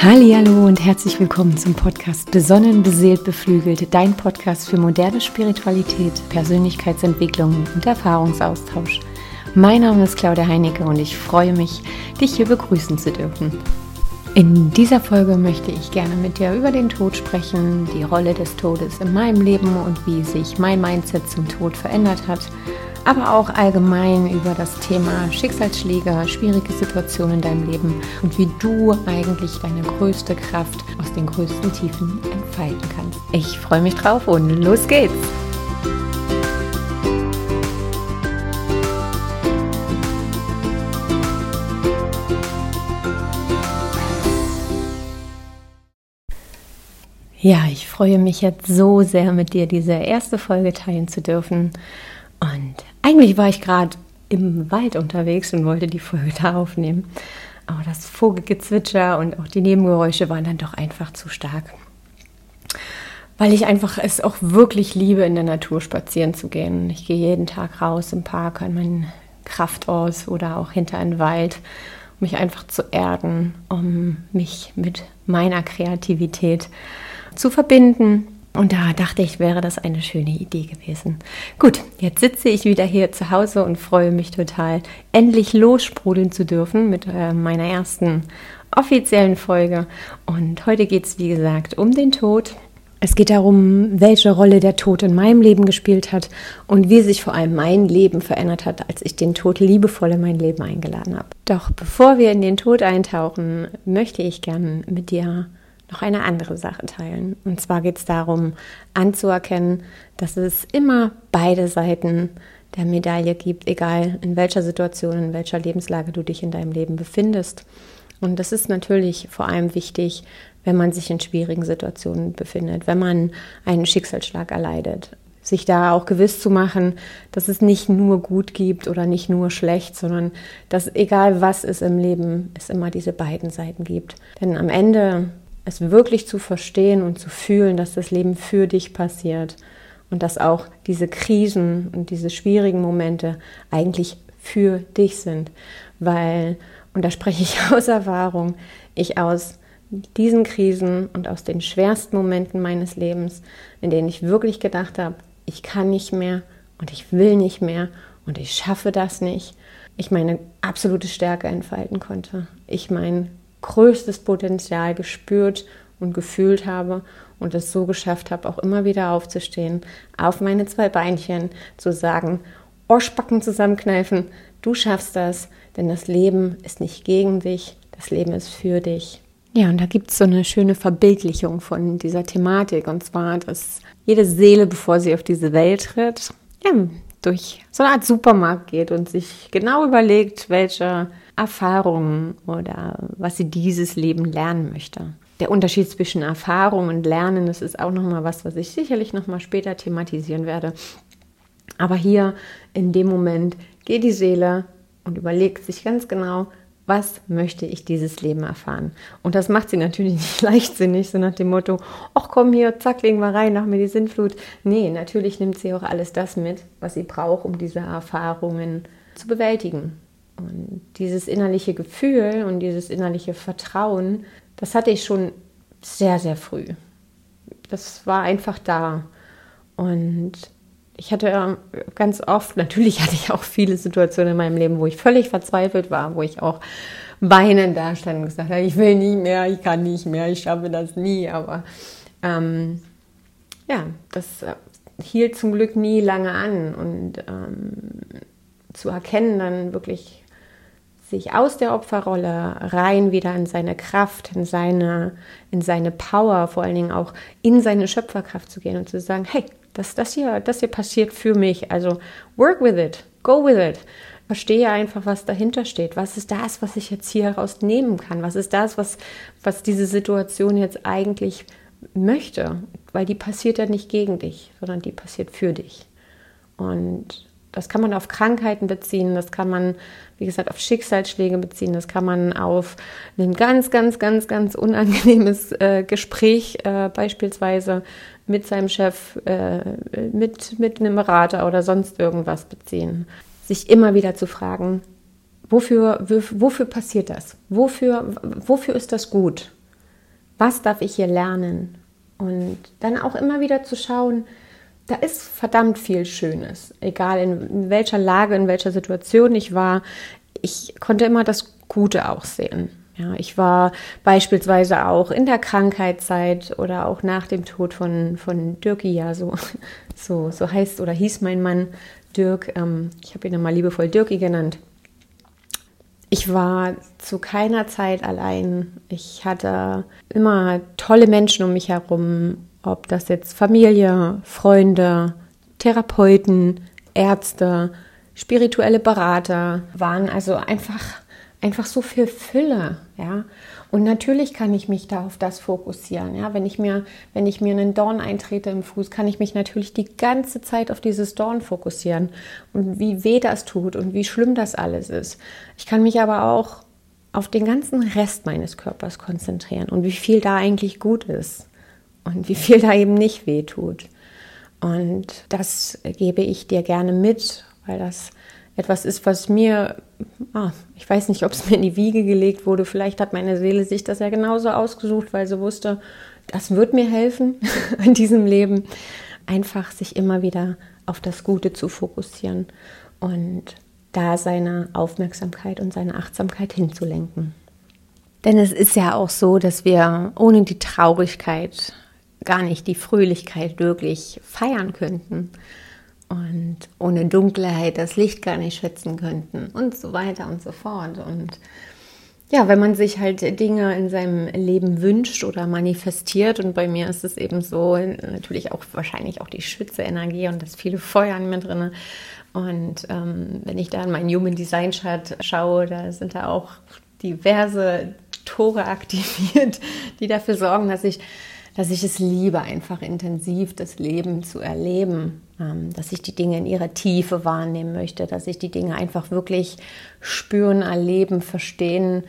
Hallo und herzlich willkommen zum Podcast Besonnen, beseelt, beflügelt, dein Podcast für moderne Spiritualität, Persönlichkeitsentwicklung und Erfahrungsaustausch. Mein Name ist Claudia Heinecke und ich freue mich, dich hier begrüßen zu dürfen. In dieser Folge möchte ich gerne mit dir über den Tod sprechen, die Rolle des Todes in meinem Leben und wie sich mein Mindset zum Tod verändert hat aber auch allgemein über das Thema Schicksalsschläge, schwierige Situationen in deinem Leben und wie du eigentlich deine größte Kraft aus den größten Tiefen entfalten kannst. Ich freue mich drauf und los geht's! Ja, ich freue mich jetzt so sehr, mit dir diese erste Folge teilen zu dürfen. Und eigentlich war ich gerade im Wald unterwegs und wollte die Folge da aufnehmen. Aber das Vogelgezwitscher und auch die Nebengeräusche waren dann doch einfach zu stark. Weil ich einfach es auch wirklich liebe, in der Natur spazieren zu gehen. Ich gehe jeden Tag raus im Park an meinen Kraftort oder auch hinter einen Wald, um mich einfach zu erden, um mich mit meiner Kreativität zu verbinden und da dachte ich, wäre das eine schöne Idee gewesen. Gut, jetzt sitze ich wieder hier zu Hause und freue mich total, endlich lossprudeln zu dürfen mit äh, meiner ersten offiziellen Folge. Und heute geht es, wie gesagt, um den Tod. Es geht darum, welche Rolle der Tod in meinem Leben gespielt hat und wie sich vor allem mein Leben verändert hat, als ich den Tod liebevoll in mein Leben eingeladen habe. Doch bevor wir in den Tod eintauchen, möchte ich gerne mit dir noch eine andere Sache teilen. Und zwar geht es darum, anzuerkennen, dass es immer beide Seiten der Medaille gibt, egal in welcher Situation, in welcher Lebenslage du dich in deinem Leben befindest. Und das ist natürlich vor allem wichtig, wenn man sich in schwierigen Situationen befindet, wenn man einen Schicksalsschlag erleidet. Sich da auch gewiss zu machen, dass es nicht nur gut gibt oder nicht nur schlecht, sondern dass egal was es im Leben, es immer diese beiden Seiten gibt. Denn am Ende es wirklich zu verstehen und zu fühlen, dass das Leben für dich passiert und dass auch diese Krisen und diese schwierigen Momente eigentlich für dich sind. Weil, und da spreche ich aus Erfahrung, ich aus diesen Krisen und aus den schwersten Momenten meines Lebens, in denen ich wirklich gedacht habe, ich kann nicht mehr und ich will nicht mehr und ich schaffe das nicht, ich meine absolute Stärke entfalten konnte. Ich mein größtes Potenzial gespürt und gefühlt habe und es so geschafft habe, auch immer wieder aufzustehen, auf meine zwei Beinchen zu sagen, Ohrbacken zusammenkneifen, du schaffst das, denn das Leben ist nicht gegen dich, das Leben ist für dich. Ja, und da gibt es so eine schöne Verbildlichung von dieser Thematik, und zwar, dass jede Seele, bevor sie auf diese Welt tritt, ja, durch so eine Art Supermarkt geht und sich genau überlegt, welche Erfahrungen oder was sie dieses Leben lernen möchte. Der Unterschied zwischen Erfahrung und Lernen, das ist auch nochmal was, was ich sicherlich nochmal später thematisieren werde. Aber hier in dem Moment geht die Seele und überlegt sich ganz genau, was möchte ich dieses Leben erfahren? Und das macht sie natürlich nicht leichtsinnig, so nach dem Motto, ach komm hier, zack, legen wir rein, nach mir die Sintflut. Nee, natürlich nimmt sie auch alles das mit, was sie braucht, um diese Erfahrungen zu bewältigen. Und dieses innerliche Gefühl und dieses innerliche Vertrauen, das hatte ich schon sehr, sehr früh. Das war einfach da. Und ich hatte ganz oft, natürlich hatte ich auch viele Situationen in meinem Leben, wo ich völlig verzweifelt war, wo ich auch weinend da stand und gesagt habe, ich will nie mehr, ich kann nicht mehr, ich schaffe das nie. Aber ähm, ja, das äh, hielt zum Glück nie lange an. Und ähm, zu erkennen dann wirklich sich aus der Opferrolle rein wieder in seine Kraft, in seine, in seine Power, vor allen Dingen auch in seine Schöpferkraft zu gehen und zu sagen, hey, das, das, hier, das hier passiert für mich. Also work with it, go with it. Verstehe einfach, was dahinter steht. Was ist das, was ich jetzt hier herausnehmen kann? Was ist das, was, was diese Situation jetzt eigentlich möchte? Weil die passiert ja nicht gegen dich, sondern die passiert für dich. Und das kann man auf Krankheiten beziehen, das kann man, wie gesagt, auf Schicksalsschläge beziehen, das kann man auf ein ganz, ganz, ganz, ganz unangenehmes äh, Gespräch äh, beispielsweise mit seinem Chef, äh, mit, mit einem Berater oder sonst irgendwas beziehen. Sich immer wieder zu fragen, wofür, wofür passiert das? Wofür, wofür ist das gut? Was darf ich hier lernen? Und dann auch immer wieder zu schauen, da ist verdammt viel Schönes. Egal in welcher Lage, in welcher Situation ich war, ich konnte immer das Gute auch sehen. Ja, ich war beispielsweise auch in der Krankheitszeit oder auch nach dem Tod von, von Dirki, ja, so, so, so heißt oder hieß mein Mann Dirk. Ähm, ich habe ihn immer liebevoll Dirki genannt. Ich war zu keiner Zeit allein. Ich hatte immer tolle Menschen um mich herum, ob das jetzt Familie, Freunde, Therapeuten, Ärzte, spirituelle Berater waren. Also einfach, einfach so viel Fülle, ja. Und natürlich kann ich mich da auf das fokussieren. Ja? Wenn, ich mir, wenn ich mir einen Dorn eintrete im Fuß, kann ich mich natürlich die ganze Zeit auf dieses Dorn fokussieren und wie weh das tut und wie schlimm das alles ist. Ich kann mich aber auch auf den ganzen Rest meines Körpers konzentrieren und wie viel da eigentlich gut ist und wie viel da eben nicht weh tut. Und das gebe ich dir gerne mit, weil das etwas ist, was mir, ah, ich weiß nicht, ob es mir in die Wiege gelegt wurde, vielleicht hat meine Seele sich das ja genauso ausgesucht, weil sie wusste, das wird mir helfen in diesem Leben, einfach sich immer wieder auf das Gute zu fokussieren und da seine Aufmerksamkeit und seine Achtsamkeit hinzulenken. Denn es ist ja auch so, dass wir ohne die Traurigkeit gar nicht die Fröhlichkeit wirklich feiern könnten und ohne Dunkelheit das Licht gar nicht schätzen könnten und so weiter und so fort. Und ja, wenn man sich halt Dinge in seinem Leben wünscht oder manifestiert und bei mir ist es eben so, natürlich auch wahrscheinlich auch die Schütze-Energie und das viele Feuer in mir drin. Und ähm, wenn ich da in meinen Human Design Chart schaue, da sind da auch diverse Tore aktiviert, die dafür sorgen, dass ich dass ich es liebe, einfach intensiv das Leben zu erleben, ähm, dass ich die Dinge in ihrer Tiefe wahrnehmen möchte, dass ich die Dinge einfach wirklich spüren, erleben, verstehen,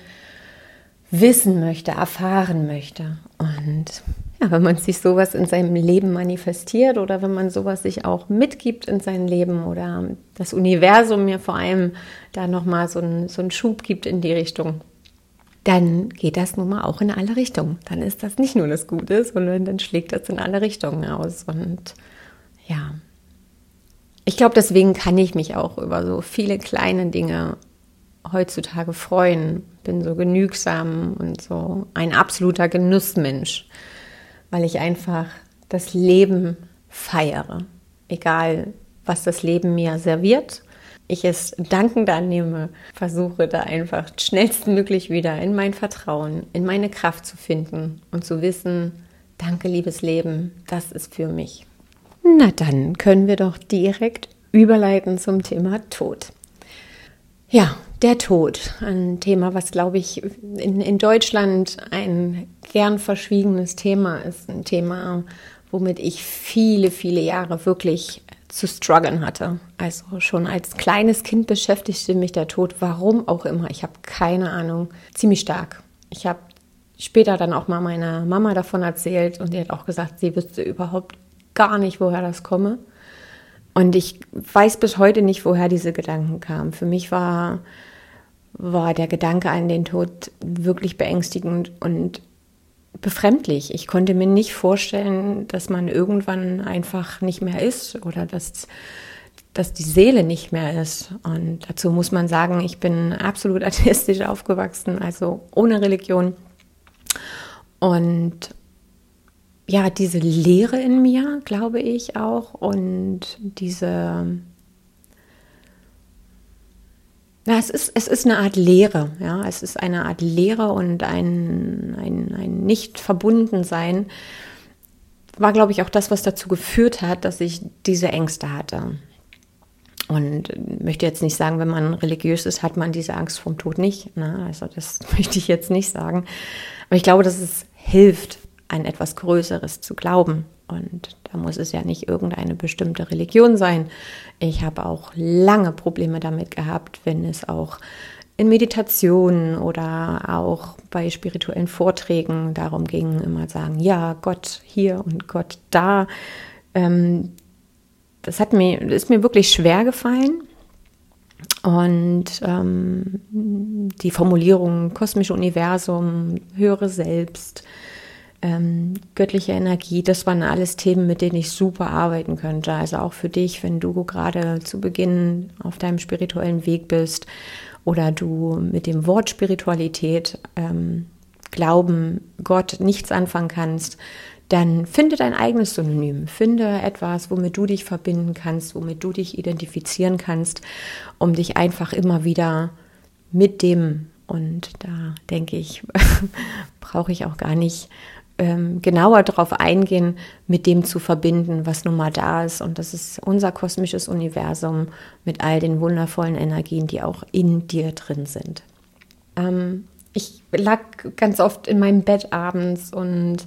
wissen möchte, erfahren möchte. Und ja, wenn man sich sowas in seinem Leben manifestiert oder wenn man sowas sich auch mitgibt in sein Leben oder das Universum mir vor allem da nochmal so so einen Schub gibt in die Richtung, dann geht das nun mal auch in alle Richtungen. Dann ist das nicht nur das Gute, sondern dann schlägt das in alle Richtungen aus. Und ja, ich glaube, deswegen kann ich mich auch über so viele kleine Dinge heutzutage freuen. Bin so genügsam und so ein absoluter Genussmensch, weil ich einfach das Leben feiere. Egal, was das Leben mir serviert ich es dankend annehme, versuche da einfach schnellstmöglich wieder in mein Vertrauen, in meine Kraft zu finden und zu wissen, danke liebes Leben, das ist für mich. Na dann können wir doch direkt überleiten zum Thema Tod. Ja, der Tod, ein Thema, was, glaube ich, in, in Deutschland ein gern verschwiegenes Thema ist, ein Thema, womit ich viele, viele Jahre wirklich zu strugglen hatte. Also schon als kleines Kind beschäftigte mich der Tod, warum auch immer. Ich habe keine Ahnung. Ziemlich stark. Ich habe später dann auch mal meiner Mama davon erzählt und die hat auch gesagt, sie wüsste überhaupt gar nicht, woher das komme. Und ich weiß bis heute nicht, woher diese Gedanken kamen. Für mich war, war der Gedanke an den Tod wirklich beängstigend und befremdlich. Ich konnte mir nicht vorstellen, dass man irgendwann einfach nicht mehr ist oder dass, dass die Seele nicht mehr ist. Und dazu muss man sagen, ich bin absolut atheistisch aufgewachsen, also ohne Religion. Und ja, diese Lehre in mir, glaube ich auch, und diese ja, es ist, es ist eine Art Lehre, ja, es ist eine Art Lehre und ein, ein, ein Nicht-Verbunden-Sein war, glaube ich, auch das, was dazu geführt hat, dass ich diese Ängste hatte. Und möchte jetzt nicht sagen, wenn man religiös ist, hat man diese Angst vom Tod nicht. Ne? Also das möchte ich jetzt nicht sagen. Aber ich glaube, dass es hilft, an etwas Größeres zu glauben. Und da muss es ja nicht irgendeine bestimmte Religion sein. Ich habe auch lange Probleme damit gehabt, wenn es auch in Meditationen oder auch bei spirituellen Vorträgen darum ging, immer sagen, ja, Gott hier und Gott da. Ähm, das hat mir, ist mir wirklich schwer gefallen. Und ähm, die Formulierung kosmische Universum, höhere Selbst, ähm, göttliche Energie, das waren alles Themen, mit denen ich super arbeiten könnte. Also auch für dich, wenn du gerade zu Beginn auf deinem spirituellen Weg bist oder du mit dem Wort Spiritualität, ähm, Glauben, Gott nichts anfangen kannst, dann finde dein eigenes Synonym. Finde etwas, womit du dich verbinden kannst, womit du dich identifizieren kannst, um dich einfach immer wieder mit dem, und da denke ich, brauche ich auch gar nicht ähm, genauer darauf eingehen, mit dem zu verbinden, was nun mal da ist. Und das ist unser kosmisches Universum mit all den wundervollen Energien, die auch in dir drin sind. Ähm, ich lag ganz oft in meinem Bett abends und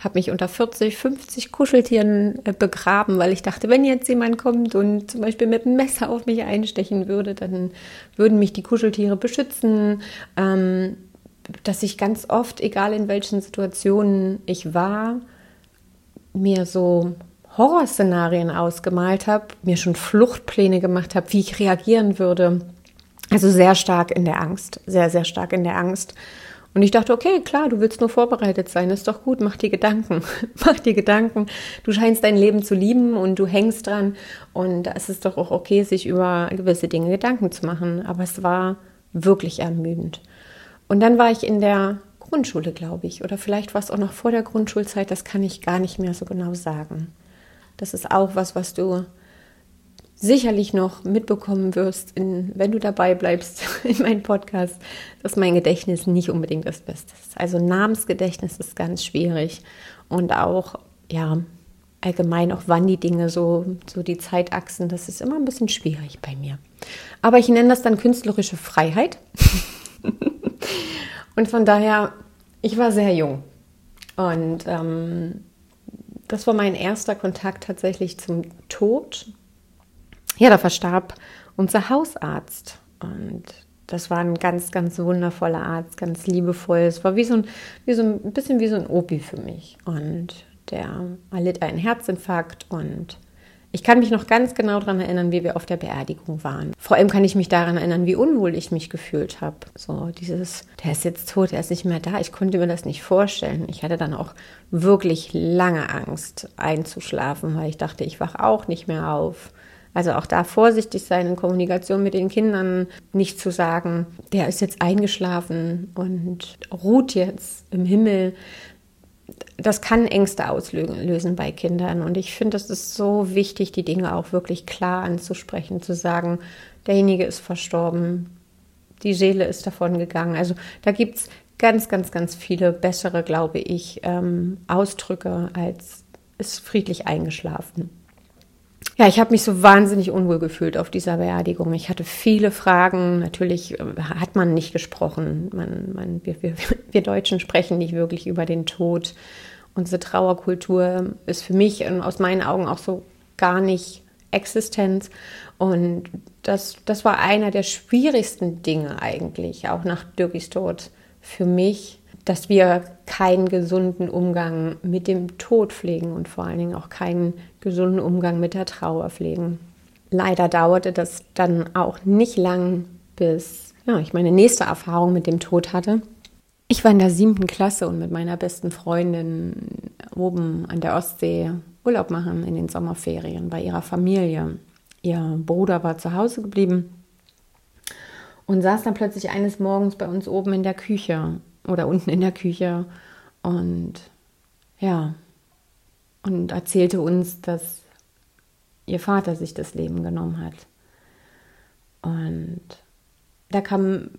habe mich unter 40, 50 Kuscheltieren äh, begraben, weil ich dachte, wenn jetzt jemand kommt und zum Beispiel mit einem Messer auf mich einstechen würde, dann würden mich die Kuscheltiere beschützen. Ähm, dass ich ganz oft, egal in welchen Situationen ich war, mir so Horrorszenarien ausgemalt habe, mir schon Fluchtpläne gemacht habe, wie ich reagieren würde. Also sehr stark in der Angst, sehr, sehr stark in der Angst. Und ich dachte, okay, klar, du willst nur vorbereitet sein, ist doch gut, mach dir Gedanken, mach dir Gedanken. Du scheinst dein Leben zu lieben und du hängst dran und es ist doch auch okay, sich über gewisse Dinge Gedanken zu machen. Aber es war wirklich ermüdend. Und dann war ich in der Grundschule, glaube ich, oder vielleicht war es auch noch vor der Grundschulzeit, das kann ich gar nicht mehr so genau sagen. Das ist auch was, was du sicherlich noch mitbekommen wirst, in, wenn du dabei bleibst in meinem Podcast, dass mein Gedächtnis nicht unbedingt das Beste ist. Also Namensgedächtnis ist ganz schwierig und auch, ja, allgemein auch wann die Dinge so, so die Zeitachsen, das ist immer ein bisschen schwierig bei mir. Aber ich nenne das dann künstlerische Freiheit. Und von daher, ich war sehr jung. Und ähm, das war mein erster Kontakt tatsächlich zum Tod. Ja, da verstarb unser Hausarzt. Und das war ein ganz, ganz wundervoller Arzt, ganz liebevoll. Es war wie so ein, wie so ein bisschen wie so ein Opi für mich. Und der erlitt einen Herzinfarkt und ich kann mich noch ganz genau daran erinnern, wie wir auf der Beerdigung waren. Vor allem kann ich mich daran erinnern, wie unwohl ich mich gefühlt habe. So dieses, der ist jetzt tot, er ist nicht mehr da. Ich konnte mir das nicht vorstellen. Ich hatte dann auch wirklich lange Angst einzuschlafen, weil ich dachte, ich wach auch nicht mehr auf. Also auch da vorsichtig sein in Kommunikation mit den Kindern, nicht zu sagen, der ist jetzt eingeschlafen und ruht jetzt im Himmel, das kann Ängste auslösen bei Kindern. Und ich finde, es ist so wichtig, die Dinge auch wirklich klar anzusprechen, zu sagen, derjenige ist verstorben, die Seele ist davon gegangen. Also da gibt es ganz, ganz, ganz viele bessere, glaube ich, ähm, Ausdrücke als ist friedlich eingeschlafen. Ja, ich habe mich so wahnsinnig unwohl gefühlt auf dieser Beerdigung. Ich hatte viele Fragen. Natürlich äh, hat man nicht gesprochen. Man, man, wir, wir, wir Deutschen sprechen nicht wirklich über den Tod unsere Trauerkultur ist für mich und aus meinen Augen auch so gar nicht existent. Und das, das war einer der schwierigsten Dinge eigentlich, auch nach Dirkis Tod für mich, dass wir keinen gesunden Umgang mit dem Tod pflegen und vor allen Dingen auch keinen gesunden Umgang mit der Trauer pflegen. Leider dauerte das dann auch nicht lang, bis ja, ich meine nächste Erfahrung mit dem Tod hatte. Ich war in der siebten Klasse und mit meiner besten Freundin oben an der Ostsee Urlaub machen in den Sommerferien bei ihrer Familie. Ihr Bruder war zu Hause geblieben und saß dann plötzlich eines Morgens bei uns oben in der Küche oder unten in der Küche und ja, und erzählte uns, dass ihr Vater sich das Leben genommen hat. Und da kam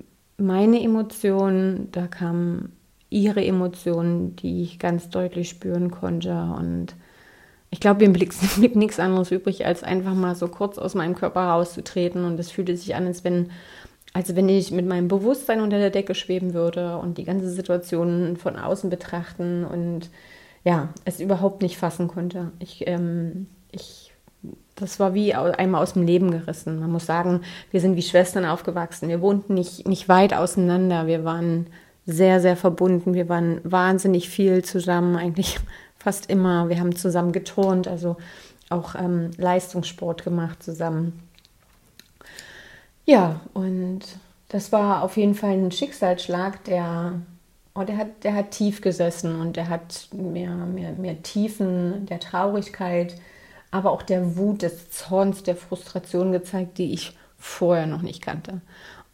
meine Emotionen, da kamen ihre Emotionen, die ich ganz deutlich spüren konnte. Und ich glaube, mir blieb, blieb nichts anderes übrig, als einfach mal so kurz aus meinem Körper rauszutreten. Und es fühlte sich an, als wenn, als wenn ich mit meinem Bewusstsein unter der Decke schweben würde und die ganze Situation von außen betrachten und ja, es überhaupt nicht fassen konnte. Ich, ähm, ich das war wie einmal aus dem Leben gerissen. Man muss sagen, wir sind wie Schwestern aufgewachsen. Wir wohnten nicht, nicht weit auseinander. Wir waren sehr, sehr verbunden. Wir waren wahnsinnig viel zusammen, eigentlich fast immer. Wir haben zusammen geturnt, also auch ähm, Leistungssport gemacht zusammen. Ja, und das war auf jeden Fall ein Schicksalsschlag, der oh, der, hat, der hat tief gesessen und der hat mehr, mehr, mehr Tiefen der Traurigkeit, aber auch der Wut, des Zorns, der Frustration gezeigt, die ich vorher noch nicht kannte.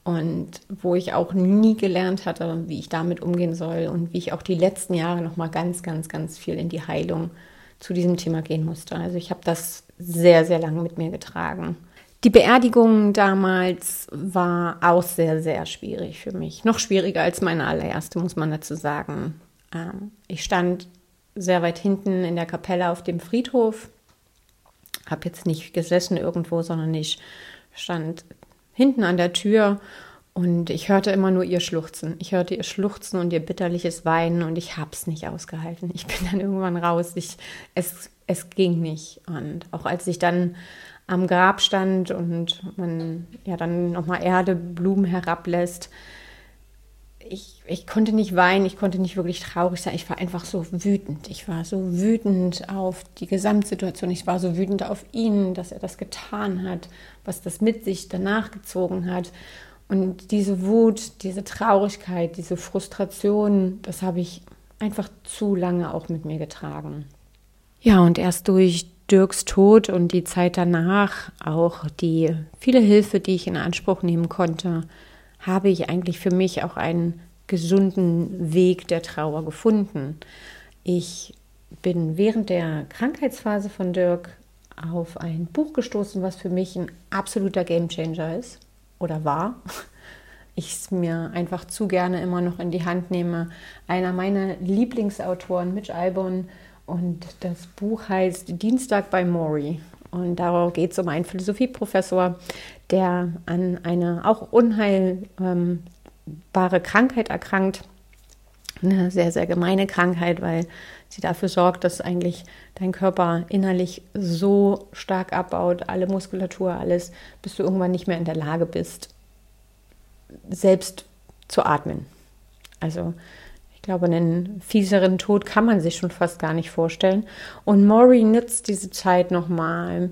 Und wo ich auch nie gelernt hatte, wie ich damit umgehen soll und wie ich auch die letzten Jahre noch mal ganz, ganz, ganz viel in die Heilung zu diesem Thema gehen musste. Also ich habe das sehr, sehr lange mit mir getragen. Die Beerdigung damals war auch sehr, sehr schwierig für mich. Noch schwieriger als meine allererste, muss man dazu sagen. Ähm, ich stand sehr weit hinten in der Kapelle auf dem Friedhof. Habe jetzt nicht gesessen irgendwo, sondern ich stand hinten an der Tür und ich hörte immer nur ihr Schluchzen. Ich hörte ihr Schluchzen und ihr bitterliches Weinen und ich habe es nicht ausgehalten. Ich bin dann irgendwann raus. Ich, es, es ging nicht. Und auch als ich dann am Grab stand und man ja dann nochmal Erde, Blumen herablässt. Ich, ich konnte nicht weinen, ich konnte nicht wirklich traurig sein. Ich war einfach so wütend. Ich war so wütend auf die Gesamtsituation. Ich war so wütend auf ihn, dass er das getan hat, was das mit sich danach gezogen hat. Und diese Wut, diese Traurigkeit, diese Frustration, das habe ich einfach zu lange auch mit mir getragen. Ja, und erst durch Dirks Tod und die Zeit danach, auch die viele Hilfe, die ich in Anspruch nehmen konnte, habe ich eigentlich für mich auch einen gesunden Weg der Trauer gefunden. Ich bin während der Krankheitsphase von Dirk auf ein Buch gestoßen, was für mich ein absoluter Gamechanger ist oder war. Ich es mir einfach zu gerne immer noch in die Hand nehme. Einer meiner Lieblingsautoren, Mitch Albon, und das Buch heißt Dienstag bei Maury. Und darauf geht es um einen Philosophieprofessor, der an eine auch unheilbare Krankheit erkrankt. Eine sehr, sehr gemeine Krankheit, weil sie dafür sorgt, dass eigentlich dein Körper innerlich so stark abbaut, alle Muskulatur, alles, bis du irgendwann nicht mehr in der Lage bist, selbst zu atmen. Also glaube, einen fieseren Tod kann man sich schon fast gar nicht vorstellen. Und Maury nutzt diese Zeit nochmal,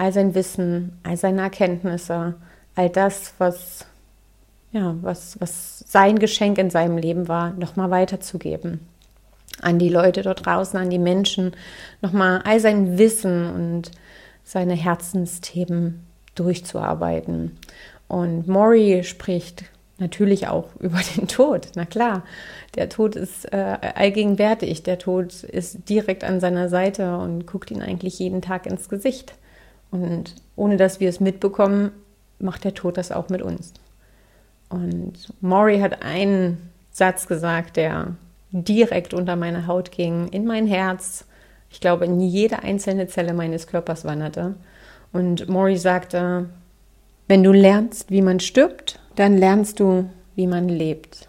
all sein Wissen, all seine Erkenntnisse, all das, was, ja, was, was sein Geschenk in seinem Leben war, nochmal weiterzugeben. An die Leute dort draußen, an die Menschen, nochmal all sein Wissen und seine Herzensthemen durchzuarbeiten. Und Maury spricht natürlich auch über den Tod. Na klar, der Tod ist äh, allgegenwärtig. Der Tod ist direkt an seiner Seite und guckt ihn eigentlich jeden Tag ins Gesicht. Und ohne dass wir es mitbekommen, macht der Tod das auch mit uns. Und Maury hat einen Satz gesagt, der direkt unter meine Haut ging, in mein Herz. Ich glaube, in jede einzelne Zelle meines Körpers wanderte. Und Maury sagte, wenn du lernst, wie man stirbt, dann lernst du, wie man lebt.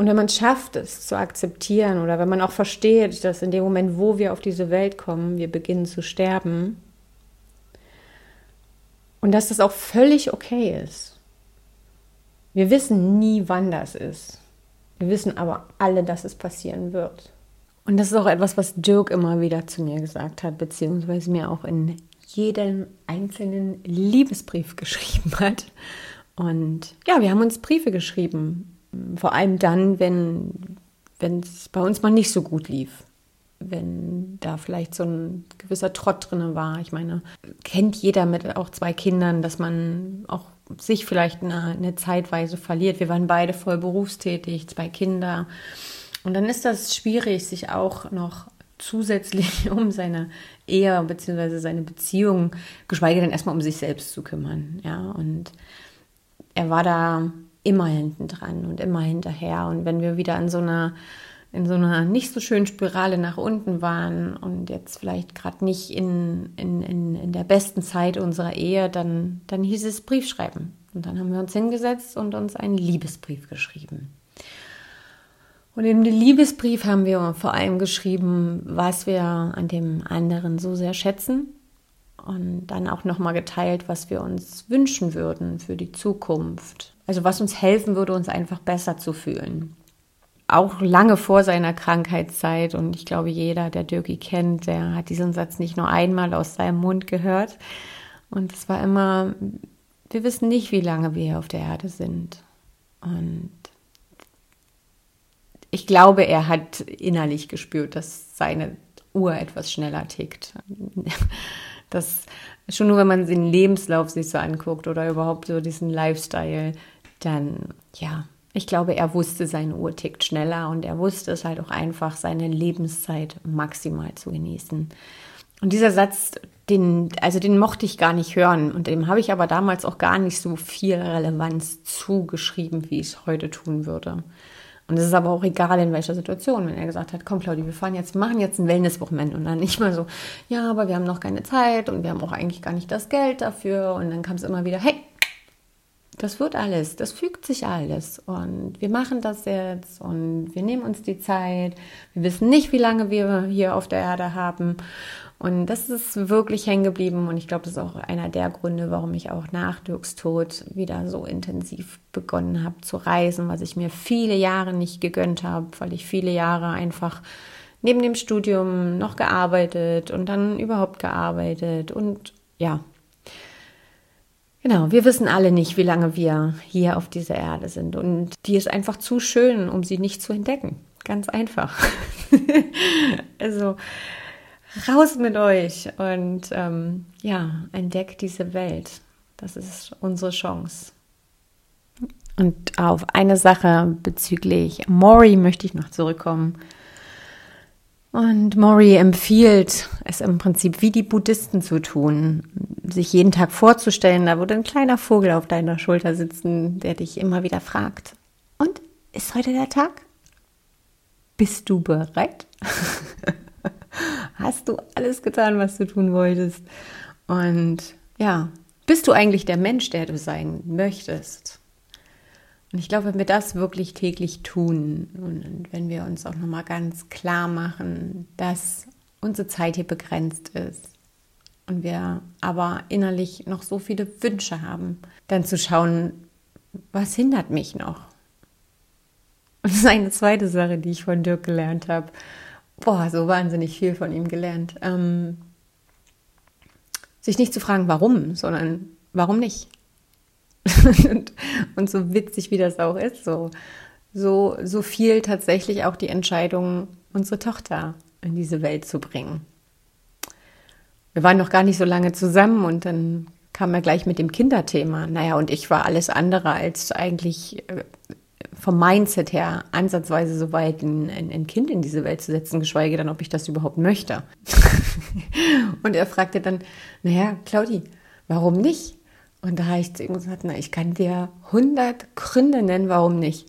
Und wenn man schafft, es zu akzeptieren oder wenn man auch versteht, dass in dem Moment, wo wir auf diese Welt kommen, wir beginnen zu sterben und dass das auch völlig okay ist. Wir wissen nie, wann das ist. Wir wissen aber alle, dass es passieren wird. Und das ist auch etwas, was Dirk immer wieder zu mir gesagt hat, beziehungsweise mir auch in jeden einzelnen Liebesbrief geschrieben hat. Und ja, wir haben uns Briefe geschrieben. Vor allem dann, wenn es bei uns mal nicht so gut lief. Wenn da vielleicht so ein gewisser Trott drin war. Ich meine, kennt jeder mit auch zwei Kindern, dass man auch sich vielleicht eine, eine Zeitweise verliert. Wir waren beide voll berufstätig, zwei Kinder. Und dann ist das schwierig, sich auch noch zusätzlich um seine Ehe bzw. seine Beziehung, geschweige denn erstmal um sich selbst zu kümmern. Ja, und er war da immer hinten dran und immer hinterher. Und wenn wir wieder in so einer in so einer nicht so schönen Spirale nach unten waren und jetzt vielleicht gerade nicht in, in, in, in der besten Zeit unserer Ehe, dann, dann hieß es Briefschreiben. Und dann haben wir uns hingesetzt und uns einen Liebesbrief geschrieben. Und in dem Liebesbrief haben wir vor allem geschrieben, was wir an dem anderen so sehr schätzen und dann auch nochmal geteilt, was wir uns wünschen würden für die Zukunft. Also was uns helfen würde, uns einfach besser zu fühlen. Auch lange vor seiner Krankheitszeit und ich glaube, jeder, der Dirki kennt, der hat diesen Satz nicht nur einmal aus seinem Mund gehört. Und es war immer, wir wissen nicht, wie lange wir hier auf der Erde sind. Und ich glaube, er hat innerlich gespürt, dass seine Uhr etwas schneller tickt. Das schon nur, wenn man den Lebenslauf sich so anguckt oder überhaupt so diesen Lifestyle, dann ja, ich glaube, er wusste, seine Uhr tickt schneller und er wusste es halt auch einfach, seine Lebenszeit maximal zu genießen. Und dieser Satz, den, also den mochte ich gar nicht hören und dem habe ich aber damals auch gar nicht so viel Relevanz zugeschrieben, wie ich es heute tun würde. Und es ist aber auch egal, in welcher Situation. Wenn er gesagt hat, komm Claudia, wir fahren jetzt, machen jetzt ein Wellnesswochenende und dann nicht mal so, ja, aber wir haben noch keine Zeit und wir haben auch eigentlich gar nicht das Geld dafür. Und dann kam es immer wieder, hey, das wird alles, das fügt sich alles und wir machen das jetzt und wir nehmen uns die Zeit. Wir wissen nicht, wie lange wir hier auf der Erde haben und das ist wirklich hängen geblieben und ich glaube, das ist auch einer der Gründe, warum ich auch nach Dirks Tod wieder so intensiv begonnen habe zu reisen, was ich mir viele Jahre nicht gegönnt habe, weil ich viele Jahre einfach neben dem Studium noch gearbeitet und dann überhaupt gearbeitet und ja. Genau, wir wissen alle nicht, wie lange wir hier auf dieser Erde sind und die ist einfach zu schön, um sie nicht zu entdecken. Ganz einfach. also raus mit euch und ähm, ja, entdeckt diese Welt. Das ist unsere Chance. Und auf eine Sache bezüglich Mori möchte ich noch zurückkommen. Und Mori empfiehlt es im Prinzip wie die Buddhisten zu tun, sich jeden Tag vorzustellen, da würde ein kleiner Vogel auf deiner Schulter sitzen, der dich immer wieder fragt. Und ist heute der Tag? Bist du bereit? Hast du alles getan, was du tun wolltest? Und ja, bist du eigentlich der Mensch, der du sein möchtest? Und ich glaube, wenn wir das wirklich täglich tun und wenn wir uns auch nochmal ganz klar machen, dass unsere Zeit hier begrenzt ist und wir aber innerlich noch so viele Wünsche haben, dann zu schauen, was hindert mich noch? Und das ist eine zweite Sache, die ich von Dirk gelernt habe boah, so wahnsinnig viel von ihm gelernt. Ähm, sich nicht zu fragen, warum, sondern warum nicht? Und, und, so witzig, wie das auch ist, so, so, so viel tatsächlich auch die Entscheidung, unsere Tochter in diese Welt zu bringen. Wir waren noch gar nicht so lange zusammen und dann kam er gleich mit dem Kinderthema. Naja, und ich war alles andere als eigentlich äh, vom Mindset her ansatzweise so weit, ein, ein, Kind in diese Welt zu setzen, geschweige denn, ob ich das überhaupt möchte. und er fragte dann, naja, Claudi, warum nicht? Und da habe ich zu ihm gesagt, na, ich kann dir 100 Gründe nennen, warum nicht.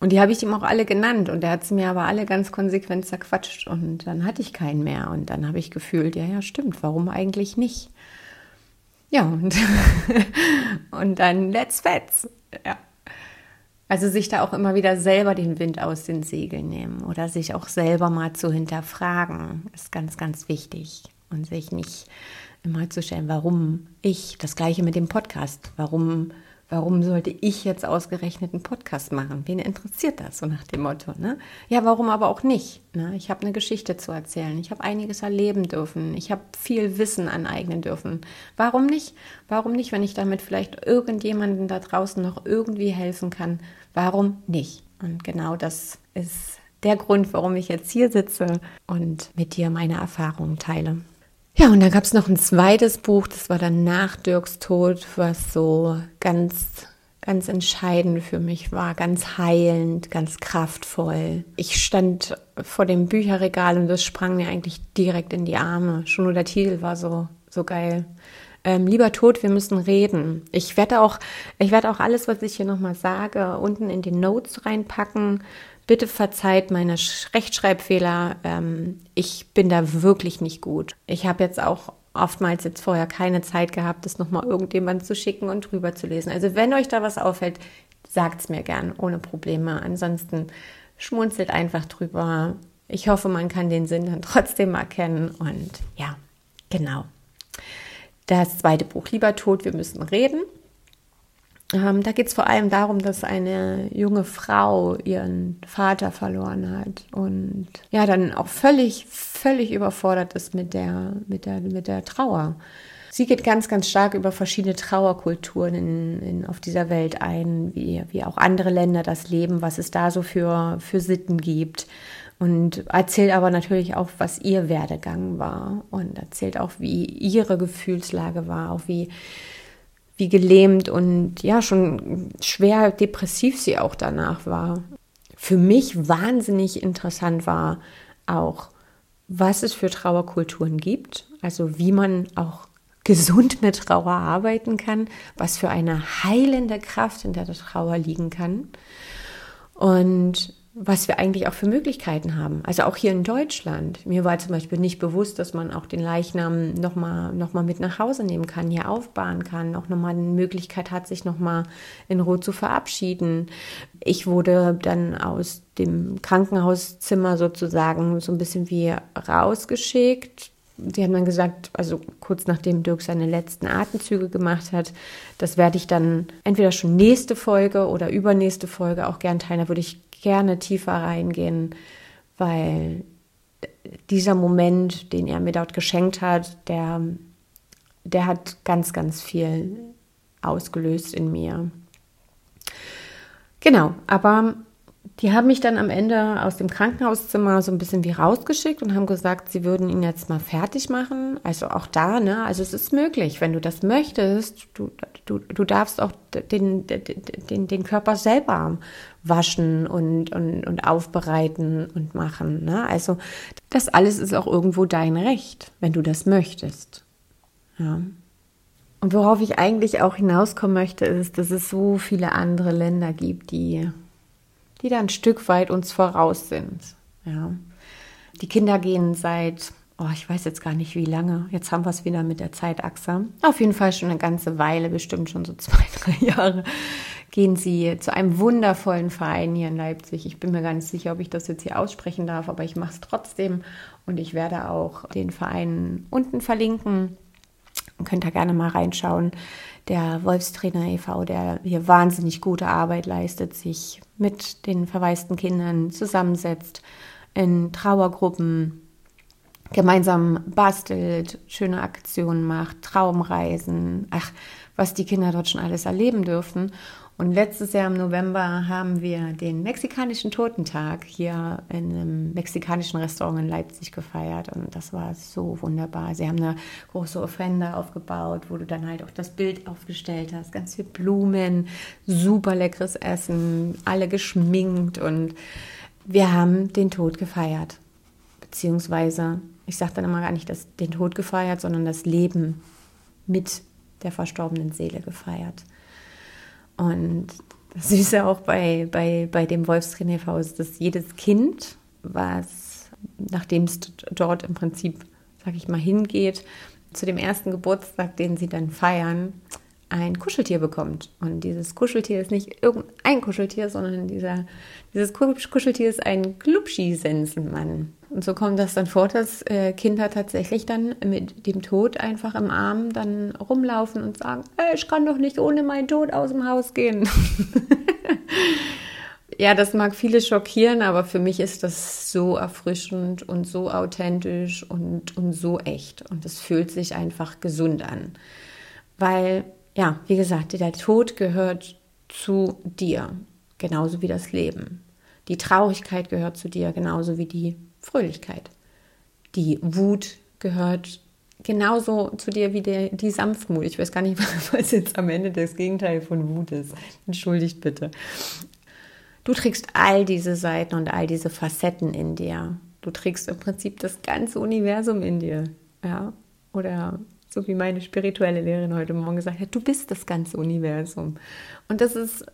Und die habe ich ihm auch alle genannt und er hat sie mir aber alle ganz konsequent zerquatscht und dann hatte ich keinen mehr und dann habe ich gefühlt, ja, ja, stimmt, warum eigentlich nicht? Ja, und, und dann let's fetz. Ja. Also sich da auch immer wieder selber den Wind aus den Segeln nehmen oder sich auch selber mal zu hinterfragen, ist ganz, ganz wichtig. Und sich nicht immer zu stellen, warum ich, das gleiche mit dem Podcast, warum warum sollte ich jetzt ausgerechnet einen Podcast machen? Wen interessiert das? So nach dem Motto. Ne? Ja, warum aber auch nicht? Ne? Ich habe eine Geschichte zu erzählen. Ich habe einiges erleben dürfen. Ich habe viel Wissen aneignen dürfen. Warum nicht? Warum nicht, wenn ich damit vielleicht irgendjemandem da draußen noch irgendwie helfen kann? Warum nicht? Und genau das ist der Grund, warum ich jetzt hier sitze und mit dir meine Erfahrungen teile. Ja, und dann gab es noch ein zweites Buch, das war dann nach Dirks Tod, was so ganz, ganz entscheidend für mich war, ganz heilend, ganz kraftvoll. Ich stand vor dem Bücherregal und das sprang mir eigentlich direkt in die Arme. Schon nur der Titel war so, so geil. Ähm, lieber Tod, wir müssen reden. Ich werde auch, ich werde auch alles, was ich hier nochmal sage, unten in die Notes reinpacken. Bitte verzeiht meine Rechtschreibfehler. Ähm, ich bin da wirklich nicht gut. Ich habe jetzt auch oftmals jetzt vorher keine Zeit gehabt, das nochmal irgendjemand zu schicken und drüber zu lesen. Also wenn euch da was auffällt, sagt es mir gern, ohne Probleme. Ansonsten schmunzelt einfach drüber. Ich hoffe, man kann den Sinn dann trotzdem erkennen. Und ja, genau. Das zweite Buch, Lieber Tod, wir müssen reden. Ähm, da geht es vor allem darum, dass eine junge Frau ihren Vater verloren hat und ja, dann auch völlig, völlig überfordert ist mit der, mit der, mit der Trauer. Sie geht ganz, ganz stark über verschiedene Trauerkulturen in, in, auf dieser Welt ein, wie, wie auch andere Länder das leben, was es da so für, für Sitten gibt. Und erzählt aber natürlich auch, was ihr Werdegang war. Und erzählt auch, wie ihre Gefühlslage war, auch wie, wie gelähmt und ja, schon schwer depressiv sie auch danach war. Für mich wahnsinnig interessant war auch, was es für Trauerkulturen gibt, also wie man auch gesund mit Trauer arbeiten kann, was für eine heilende Kraft in der Trauer liegen kann und was wir eigentlich auch für Möglichkeiten haben. Also auch hier in Deutschland. Mir war zum Beispiel nicht bewusst, dass man auch den Leichnam nochmal noch mal mit nach Hause nehmen kann, hier aufbahren kann, auch nochmal eine Möglichkeit hat, sich nochmal in Ruhe zu verabschieden. Ich wurde dann aus dem Krankenhauszimmer sozusagen so ein bisschen wie rausgeschickt sie haben dann gesagt, also kurz nachdem Dirk seine letzten Atemzüge gemacht hat, das werde ich dann entweder schon nächste Folge oder übernächste Folge auch gern teilen. Da würde ich gerne tiefer reingehen, weil dieser Moment, den er mir dort geschenkt hat, der, der hat ganz, ganz viel ausgelöst in mir. Genau, aber die haben mich dann am Ende aus dem Krankenhauszimmer so ein bisschen wie rausgeschickt und haben gesagt, sie würden ihn jetzt mal fertig machen. Also auch da, ne? Also es ist möglich, wenn du das möchtest. Du, du, du darfst auch den, den, den Körper selber waschen und, und, und aufbereiten und machen. Ne? Also das alles ist auch irgendwo dein Recht, wenn du das möchtest. Ja. Und worauf ich eigentlich auch hinauskommen möchte, ist, dass es so viele andere Länder gibt, die die da ein Stück weit uns voraus sind. Ja. Die Kinder gehen seit, oh, ich weiß jetzt gar nicht wie lange, jetzt haben wir es wieder mit der Zeitachse. Auf jeden Fall schon eine ganze Weile, bestimmt schon so zwei, drei Jahre, gehen sie zu einem wundervollen Verein hier in Leipzig. Ich bin mir gar nicht sicher, ob ich das jetzt hier aussprechen darf, aber ich mache es trotzdem und ich werde auch den Verein unten verlinken. Könnt ihr gerne mal reinschauen der Wolfstrainer e.V., der hier wahnsinnig gute Arbeit leistet, sich mit den verwaisten Kindern zusammensetzt, in Trauergruppen gemeinsam bastelt, schöne Aktionen macht, Traumreisen, ach, was die Kinder dort schon alles erleben dürfen. Und letztes Jahr im November haben wir den mexikanischen Totentag hier in einem mexikanischen Restaurant in Leipzig gefeiert. Und das war so wunderbar. Sie haben eine große Offrende aufgebaut, wo du dann halt auch das Bild aufgestellt hast. Ganz viel Blumen, super leckeres Essen, alle geschminkt. Und wir haben den Tod gefeiert. Beziehungsweise, ich sage dann immer gar nicht das, den Tod gefeiert, sondern das Leben mit der verstorbenen Seele gefeiert. Und das Süße auch bei, bei, bei dem Wolfstrainierhaus ist, dass jedes Kind, was, nachdem es dort im Prinzip, sag ich mal, hingeht, zu dem ersten Geburtstag, den sie dann feiern, ein Kuscheltier bekommt. Und dieses Kuscheltier ist nicht irgendein Kuscheltier, sondern dieser, dieses Kuscheltier ist ein Glubschi-Sensenmann. Und so kommt das dann vor, dass äh, Kinder tatsächlich dann mit dem Tod einfach im Arm dann rumlaufen und sagen, hey, ich kann doch nicht ohne meinen Tod aus dem Haus gehen. ja, das mag viele schockieren, aber für mich ist das so erfrischend und so authentisch und, und so echt. Und es fühlt sich einfach gesund an. Weil ja, wie gesagt, der Tod gehört zu dir, genauso wie das Leben. Die Traurigkeit gehört zu dir, genauso wie die Fröhlichkeit. Die Wut gehört genauso zu dir wie der, die Sanftmut. Ich weiß gar nicht, was jetzt am Ende das Gegenteil von Wut ist. Entschuldigt bitte. Du trägst all diese Seiten und all diese Facetten in dir. Du trägst im Prinzip das ganze Universum in dir. Ja? Oder so wie meine spirituelle Lehrerin heute Morgen gesagt hat, du bist das ganze Universum. Und das ist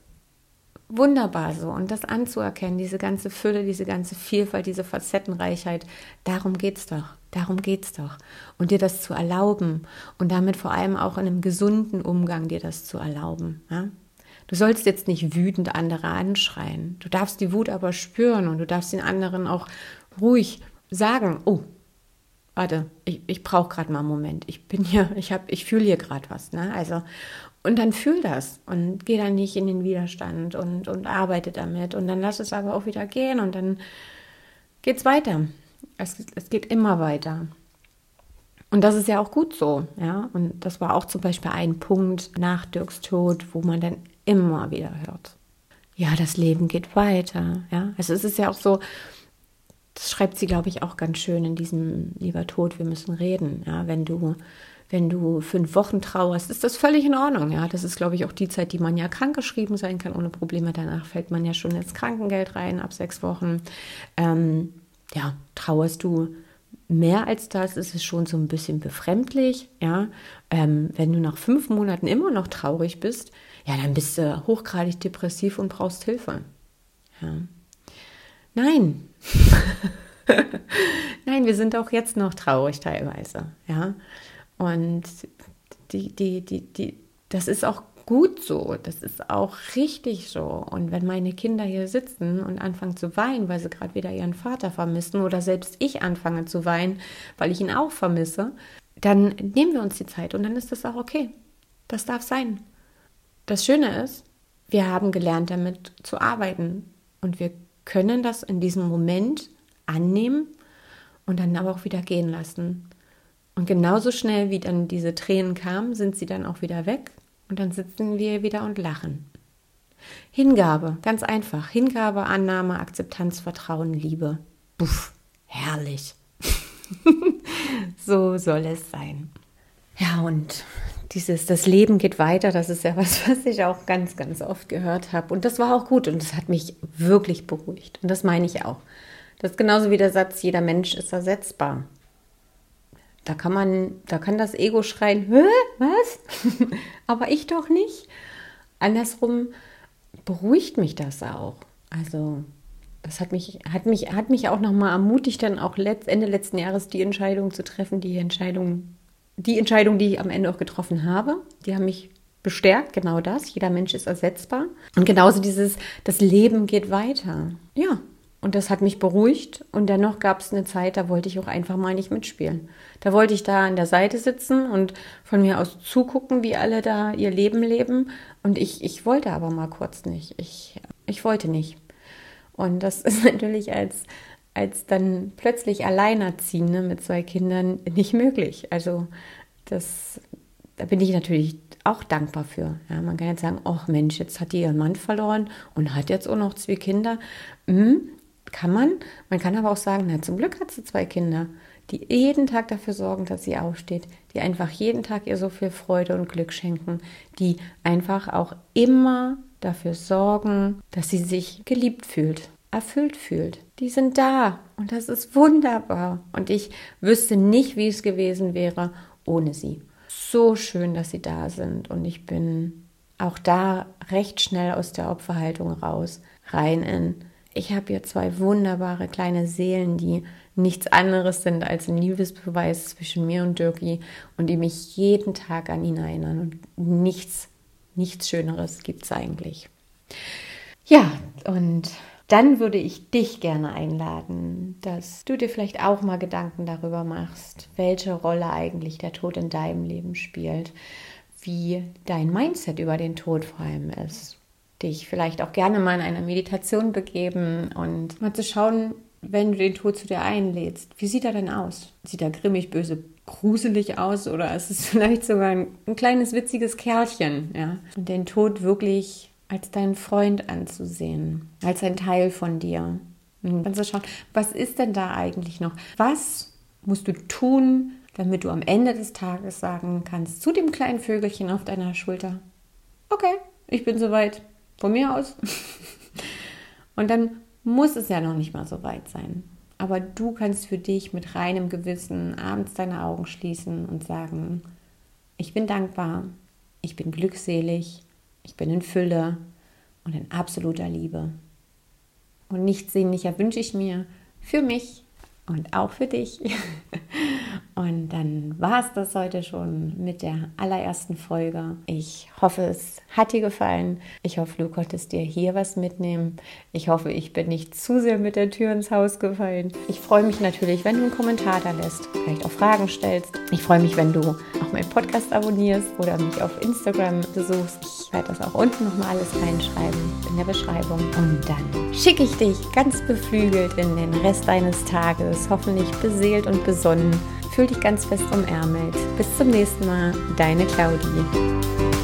wunderbar so. Und das anzuerkennen, diese ganze Fülle, diese ganze Vielfalt, diese Facettenreichheit, darum geht es doch. Darum geht es doch. Und dir das zu erlauben und damit vor allem auch in einem gesunden Umgang dir das zu erlauben. Ja? Du sollst jetzt nicht wütend andere anschreien. Du darfst die Wut aber spüren und du darfst den anderen auch ruhig sagen, oh, warte, ich, ich brauche gerade mal einen Moment. Ich bin hier, ich habe, ich fühle hier gerade was. Ne? Also, und dann fühl das und geh dann nicht in den Widerstand und, und arbeite damit. Und dann lass es aber auch wieder gehen und dann geht's weiter. Es, es geht immer weiter. Und das ist ja auch gut so, ja. Und das war auch zum Beispiel ein Punkt nach Dirks Tod, wo man dann immer wieder hört. Ja, das Leben geht weiter, ja. Also es ist ja auch so, das schreibt sie, glaube ich, auch ganz schön in diesem Lieber Tod, wir müssen reden, ja. Wenn du, wenn du fünf Wochen trauerst, ist das völlig in Ordnung, ja. Das ist, glaube ich, auch die Zeit, die man ja krankgeschrieben sein kann ohne Probleme. Danach fällt man ja schon ins Krankengeld rein ab sechs Wochen. Ähm, ja, trauerst du mehr als das ist es schon so ein bisschen befremdlich. Ja, ähm, wenn du nach fünf Monaten immer noch traurig bist, ja, dann bist du hochgradig depressiv und brauchst Hilfe. Ja. Nein. Nein, wir sind auch jetzt noch traurig teilweise. Ja, und die, die, die, die, das ist auch gut so, das ist auch richtig so. Und wenn meine Kinder hier sitzen und anfangen zu weinen, weil sie gerade wieder ihren Vater vermissen oder selbst ich anfange zu weinen, weil ich ihn auch vermisse, dann nehmen wir uns die Zeit und dann ist das auch okay. Das darf sein. Das Schöne ist, wir haben gelernt, damit zu arbeiten und wir können das in diesem Moment annehmen und dann aber auch wieder gehen lassen. Und genauso schnell wie dann diese Tränen kamen, sind sie dann auch wieder weg und dann sitzen wir wieder und lachen. Hingabe, ganz einfach. Hingabe, Annahme, Akzeptanz, Vertrauen, Liebe. Puff, herrlich. so soll es sein. Ja, und dieses, das Leben geht weiter, das ist ja was, was ich auch ganz, ganz oft gehört habe. Und das war auch gut und das hat mich wirklich beruhigt. Und das meine ich auch. Das ist genauso wie der Satz, jeder Mensch ist ersetzbar. Da kann man, da kann das Ego schreien, Hä, was? Aber ich doch nicht. Andersrum beruhigt mich das auch. Also das hat mich, hat mich, hat mich auch nochmal ermutigt, dann auch letzt, Ende letzten Jahres die Entscheidung zu treffen, die Entscheidung, die Entscheidung, die ich am Ende auch getroffen habe. Die haben mich bestärkt, genau das. Jeder Mensch ist ersetzbar. Und genauso dieses, das Leben geht weiter. Ja, und das hat mich beruhigt. Und dennoch gab es eine Zeit, da wollte ich auch einfach mal nicht mitspielen. Da wollte ich da an der Seite sitzen und von mir aus zugucken, wie alle da ihr Leben leben. Und ich, ich wollte aber mal kurz nicht. Ich, ich wollte nicht. Und das ist natürlich als, als dann plötzlich Alleinerziehende mit zwei Kindern nicht möglich. Also das, da bin ich natürlich auch dankbar für. Ja, man kann jetzt sagen, oh Mensch, jetzt hat die ihren Mann verloren und hat jetzt auch noch zwei Kinder. Hm, kann man. Man kann aber auch sagen, na, zum Glück hat sie zwei Kinder, die jeden Tag dafür sorgen, dass sie aufsteht, die einfach jeden Tag ihr so viel Freude und Glück schenken, die einfach auch immer dafür sorgen, dass sie sich geliebt fühlt, erfüllt fühlt. Die sind da und das ist wunderbar. Und ich wüsste nicht, wie es gewesen wäre ohne sie. So schön, dass sie da sind und ich bin auch da recht schnell aus der Opferhaltung raus, rein in ich habe hier zwei wunderbare kleine Seelen, die nichts anderes sind als ein Liebesbeweis zwischen mir und Dirki und die mich jeden Tag an ihn erinnern. Und nichts, nichts Schöneres gibt es eigentlich. Ja, und dann würde ich dich gerne einladen, dass du dir vielleicht auch mal Gedanken darüber machst, welche Rolle eigentlich der Tod in deinem Leben spielt, wie dein Mindset über den Tod vor allem ist dich vielleicht auch gerne mal in eine Meditation begeben und mal zu schauen, wenn du den Tod zu dir einlädst, wie sieht er denn aus? Sieht er grimmig, böse, gruselig aus oder ist es vielleicht sogar ein, ein kleines witziges Kerlchen, ja? Und den Tod wirklich als deinen Freund anzusehen, als ein Teil von dir. Und dann zu schauen, was ist denn da eigentlich noch? Was musst du tun, damit du am Ende des Tages sagen kannst zu dem kleinen Vögelchen auf deiner Schulter, okay, ich bin soweit, von mir aus. Und dann muss es ja noch nicht mal so weit sein. Aber du kannst für dich mit reinem Gewissen abends deine Augen schließen und sagen, ich bin dankbar, ich bin glückselig, ich bin in Fülle und in absoluter Liebe. Und nichts sehnlicher wünsche ich mir für mich und auch für dich. Und dann war es das heute schon mit der allerersten Folge. Ich hoffe, es hat dir gefallen. Ich hoffe, du konntest dir hier was mitnehmen. Ich hoffe, ich bin nicht zu sehr mit der Tür ins Haus gefallen. Ich freue mich natürlich, wenn du einen Kommentar da lässt, vielleicht auch Fragen stellst. Ich freue mich, wenn du auch meinen Podcast abonnierst oder mich auf Instagram besuchst. Ich werde das auch unten nochmal alles reinschreiben in der Beschreibung. Und dann schicke ich dich ganz beflügelt in den Rest deines Tages, hoffentlich beseelt und besonnen Fühl dich ganz fest umärmelt. Bis zum nächsten Mal, deine Claudie.